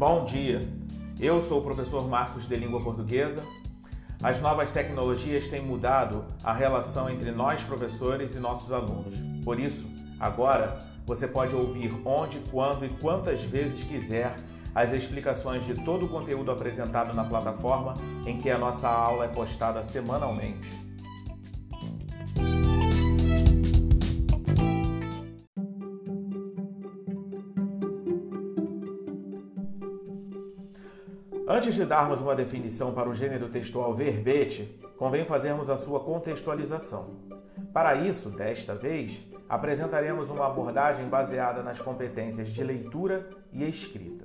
Bom dia, eu sou o professor Marcos de Língua Portuguesa. As novas tecnologias têm mudado a relação entre nós, professores, e nossos alunos. Por isso, agora você pode ouvir onde, quando e quantas vezes quiser as explicações de todo o conteúdo apresentado na plataforma em que a nossa aula é postada semanalmente. Antes de darmos uma definição para o gênero textual verbete, convém fazermos a sua contextualização. Para isso, desta vez, apresentaremos uma abordagem baseada nas competências de leitura e escrita.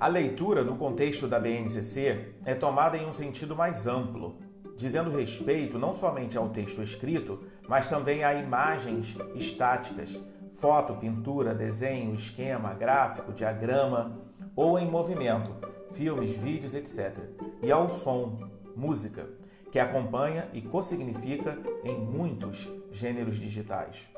A leitura, no contexto da BNCC, é tomada em um sentido mais amplo, dizendo respeito não somente ao texto escrito, mas também a imagens estáticas, foto, pintura, desenho, esquema, gráfico, diagrama ou em movimento, filmes, vídeos, etc. E ao som, música, que acompanha e co-significa em muitos gêneros digitais.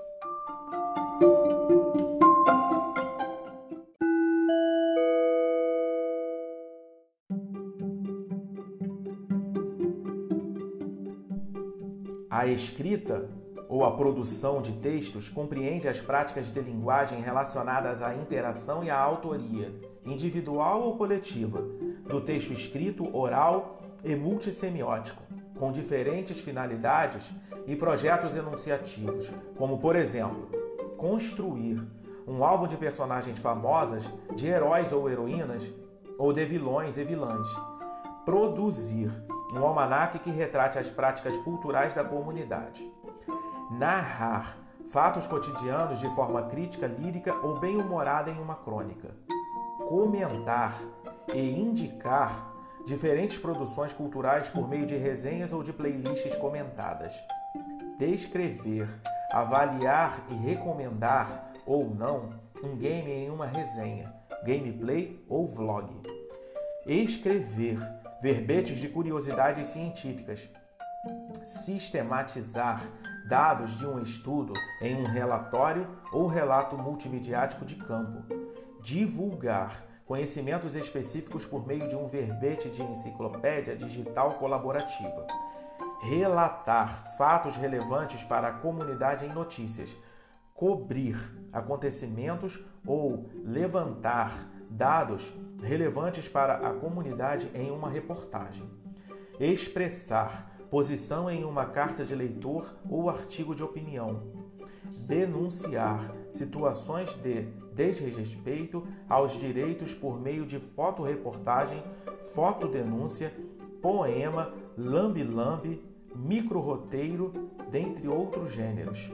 Escrita ou a produção de textos compreende as práticas de linguagem relacionadas à interação e à autoria, individual ou coletiva, do texto escrito, oral e multissemiótico, com diferentes finalidades e projetos enunciativos, como, por exemplo, construir um álbum de personagens famosas, de heróis ou heroínas, ou de vilões e vilãs, produzir um almanaque que retrate as práticas culturais da comunidade. Narrar fatos cotidianos de forma crítica, lírica ou bem-humorada em uma crônica. Comentar e indicar diferentes produções culturais por meio de resenhas ou de playlists comentadas. Descrever, avaliar e recomendar ou não um game em uma resenha, gameplay ou vlog. Escrever verbetes de curiosidades científicas, sistematizar dados de um estudo em um relatório ou relato multimediático de campo, divulgar conhecimentos específicos por meio de um verbete de enciclopédia digital colaborativa, relatar fatos relevantes para a comunidade em notícias, cobrir acontecimentos ou levantar dados relevantes para a comunidade em uma reportagem, expressar posição em uma carta de leitor ou artigo de opinião, denunciar situações de desrespeito aos direitos por meio de fotoreportagem, fotodenúncia, poema, lambe-lambe, microroteiro, dentre outros gêneros.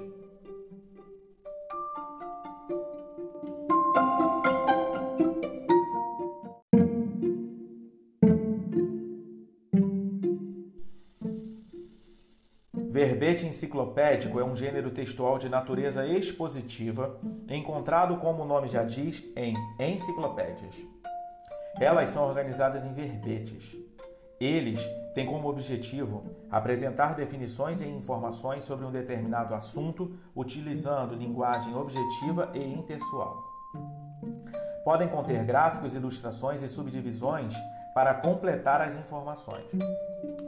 Verbete enciclopédico é um gênero textual de natureza expositiva, encontrado, como o nome já diz, em enciclopédias. Elas são organizadas em verbetes. Eles têm como objetivo apresentar definições e informações sobre um determinado assunto utilizando linguagem objetiva e impessoal. Podem conter gráficos, ilustrações e subdivisões para completar as informações.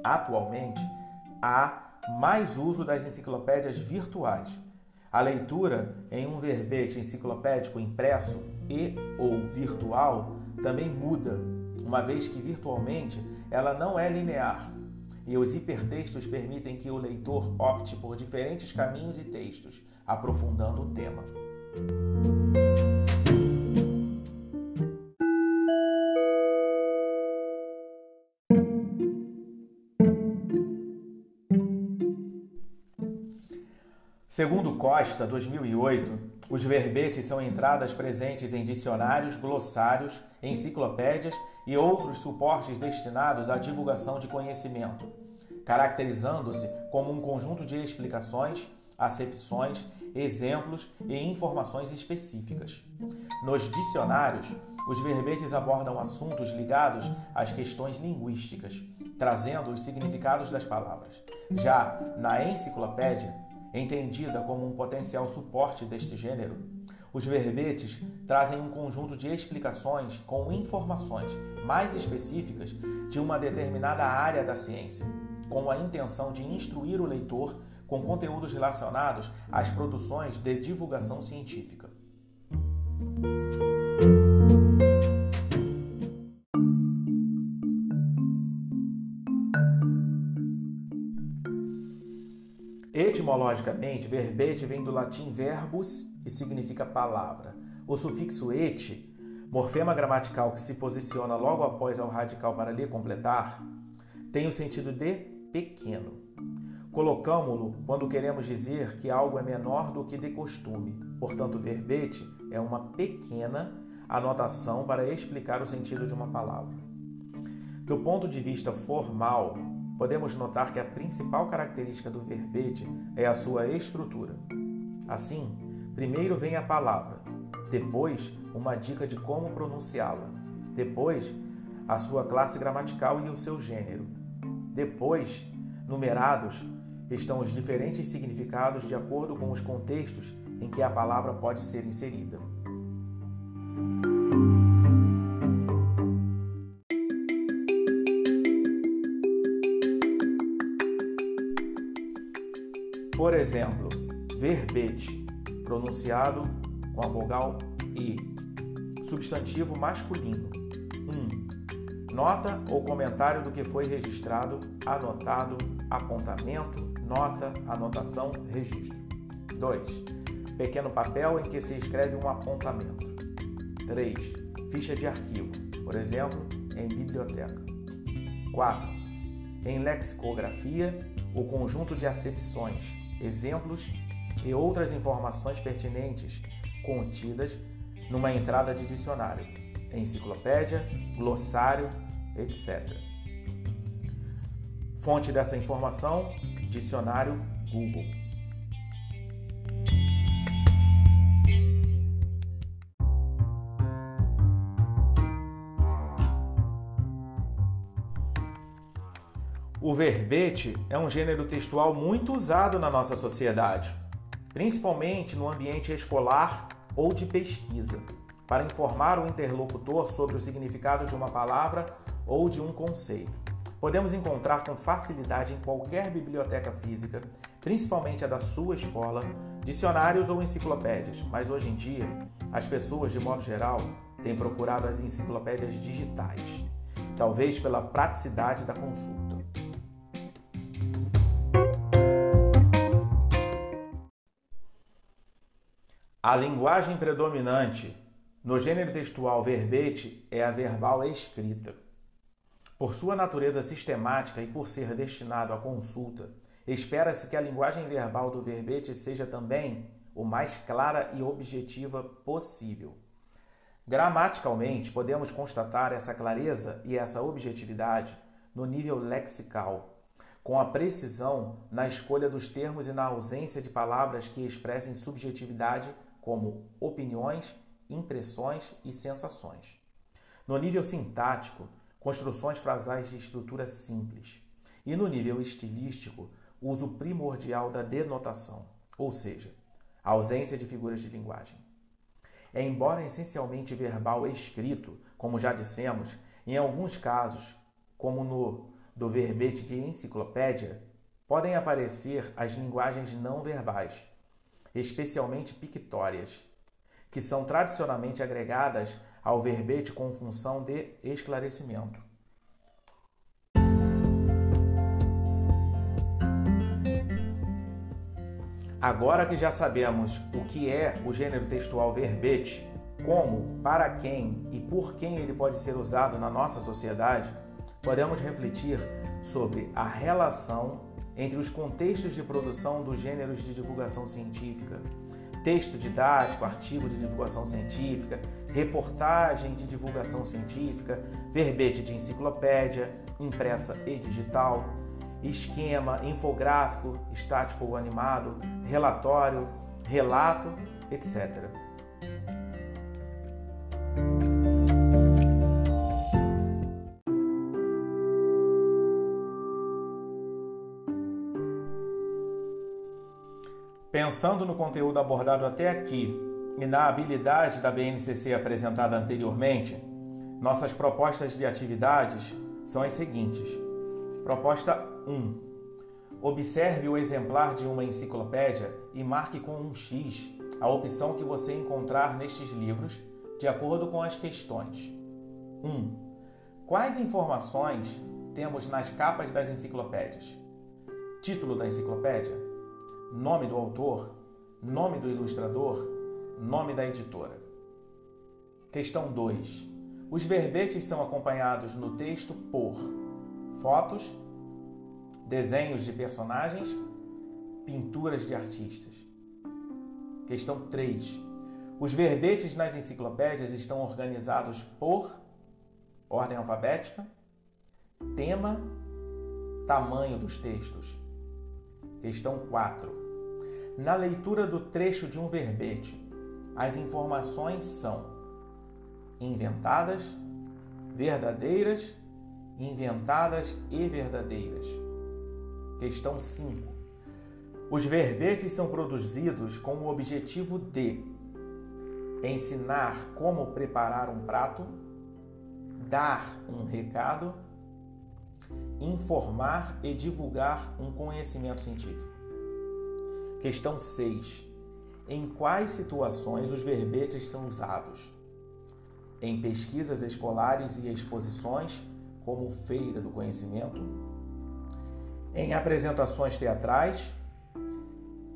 Atualmente, há mais uso das enciclopédias virtuais. A leitura em um verbete enciclopédico impresso e ou virtual também muda, uma vez que virtualmente ela não é linear. E os hipertextos permitem que o leitor opte por diferentes caminhos e textos, aprofundando o tema. Segundo Costa, 2008, os verbetes são entradas presentes em dicionários, glossários, enciclopédias e outros suportes destinados à divulgação de conhecimento, caracterizando-se como um conjunto de explicações, acepções, exemplos e informações específicas. Nos dicionários, os verbetes abordam assuntos ligados às questões linguísticas, trazendo os significados das palavras. Já na enciclopédia, entendida como um potencial suporte deste gênero, os verbetes trazem um conjunto de explicações com informações mais específicas de uma determinada área da ciência, com a intenção de instruir o leitor com conteúdos relacionados às produções de divulgação científica. Etimologicamente, verbete vem do latim verbus e significa palavra. O sufixo et, morfema gramatical que se posiciona logo após ao radical para lhe completar, tem o sentido de pequeno. Colocamos-lo quando queremos dizer que algo é menor do que de costume. Portanto, verbete é uma pequena anotação para explicar o sentido de uma palavra. Do ponto de vista formal, podemos notar que a principal característica do verbete é a sua estrutura. Assim, primeiro vem a palavra, depois uma dica de como pronunciá-la, depois a sua classe gramatical e o seu gênero, depois, numerados, estão os diferentes significados de acordo com os contextos em que a palavra pode ser inserida. Por exemplo, verbete, pronunciado com a vogal E. Substantivo masculino. 1. Um, nota ou comentário do que foi registrado, anotado, apontamento, nota, anotação, registro. 2. Pequeno papel em que se escreve um apontamento. 3. Ficha de arquivo, por exemplo, em biblioteca. 4. Em lexicografia, o conjunto de acepções, exemplos e outras informações pertinentes contidas numa entrada de dicionário, enciclopédia, glossário, etc. Fonte dessa informação: Dicionário Google. O verbete é um gênero textual muito usado na nossa sociedade, principalmente no ambiente escolar ou de pesquisa, para informar o interlocutor sobre o significado de uma palavra ou de um conceito podemos encontrar com facilidade em qualquer biblioteca física, principalmente a da sua escola, dicionários ou enciclopédias, mas hoje em dia as pessoas, de modo geral, têm procurado as enciclopédias digitais, talvez pela praticidade da consulta. A linguagem predominante no gênero textual verbete é a verbal escrita. Por sua natureza sistemática e por ser destinado à consulta, espera-se que a linguagem verbal do verbete seja também o mais clara e objetiva possível. Gramaticalmente, podemos constatar essa clareza e essa objetividade no nível lexical, com a precisão na escolha dos termos e na ausência de palavras que expressem subjetividade, como opiniões, impressões e sensações. No nível sintático, construções frasais de estrutura simples. E no nível estilístico, uso primordial da denotação, ou seja, a ausência de figuras de linguagem. É, embora essencialmente verbal escrito, como já dissemos, em alguns casos, como no do verbete de enciclopédia, podem aparecer as linguagens não verbais, especialmente pictórias, que são tradicionalmente agregadas ao verbete com função de esclarecimento. Agora que já sabemos o que é o gênero textual verbete, como, para quem e por quem ele pode ser usado na nossa sociedade, podemos refletir sobre a relação entre os contextos de produção dos gêneros de divulgação científica, texto didático, artigo de divulgação científica, reportagem de divulgação científica, verbete de enciclopédia, impressa e digital, esquema, infográfico, estático ou animado, relatório, relato, etc. Pensando no conteúdo abordado até aqui e na habilidade da BNCC apresentada anteriormente, nossas propostas de atividades são as seguintes. Proposta 1. Observe o exemplar de uma enciclopédia e marque com um X a opção que você encontrar nestes livros, de acordo com as questões. 1. Quais informações temos nas capas das enciclopédias? Título da enciclopédia, nome do autor, nome do ilustrador, nome da editora. Questão 2. Os verbetes são acompanhados no texto por fotos, desenhos de personagens, pinturas de artistas. Questão 3. Os verbetes nas enciclopédias estão organizados por ordem alfabética, tema, tamanho dos textos. Questão 4. Na leitura do trecho de um verbete, as informações são inventadas, verdadeiras, inventadas e verdadeiras. Questão 5. Os verbetes são produzidos com o objetivo de ensinar como preparar um prato, dar um recado, informar e divulgar um conhecimento científico. Questão 6. Em quais situações os verbetes são usados? Em pesquisas escolares e exposições, como Feira do Conhecimento, em apresentações teatrais,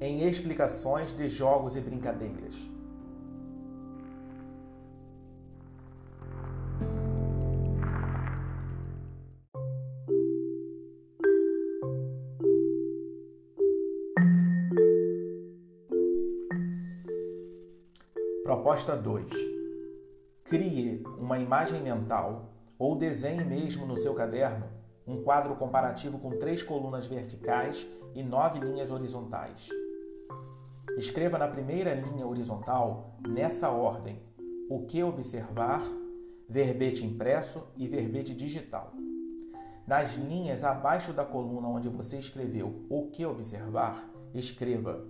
em explicações de jogos e brincadeiras. Proposta 2. Crie uma imagem mental ou desenhe mesmo no seu caderno um quadro comparativo com três colunas verticais e nove linhas horizontais. Escreva na primeira linha horizontal, nessa ordem, o que observar, verbete impresso e verbete digital. Nas linhas abaixo da coluna onde você escreveu o que observar, escreva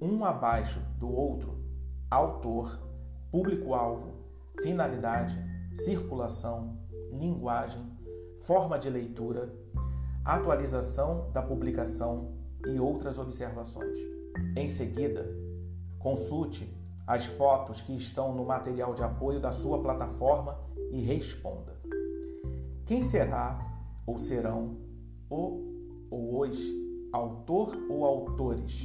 um abaixo do outro, autor, público-alvo, finalidade, circulação, linguagem, forma de leitura, atualização da publicação e outras observações. Em seguida, consulte as fotos que estão no material de apoio da sua plataforma e responda. Quem será ou serão o ou os autor ou autores?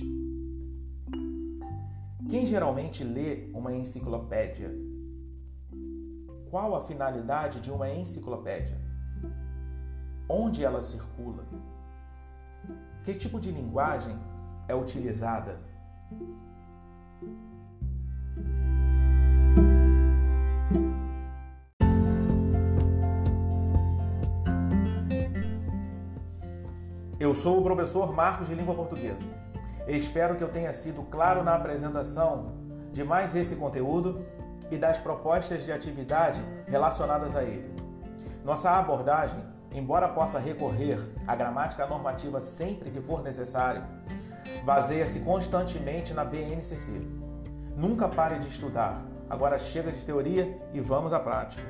Quem geralmente lê uma enciclopédia? Qual a finalidade de uma enciclopédia? onde ela circula, que tipo de linguagem é utilizada. Eu sou o professor Marcos de Língua Portuguesa. Espero que eu tenha sido claro na apresentação de mais esse conteúdo e das propostas de atividade relacionadas a ele. Nossa abordagem embora possa recorrer à gramática normativa sempre que for necessário, baseia-se constantemente na BNCC. Nunca pare de estudar. Agora chega de teoria e vamos à prática.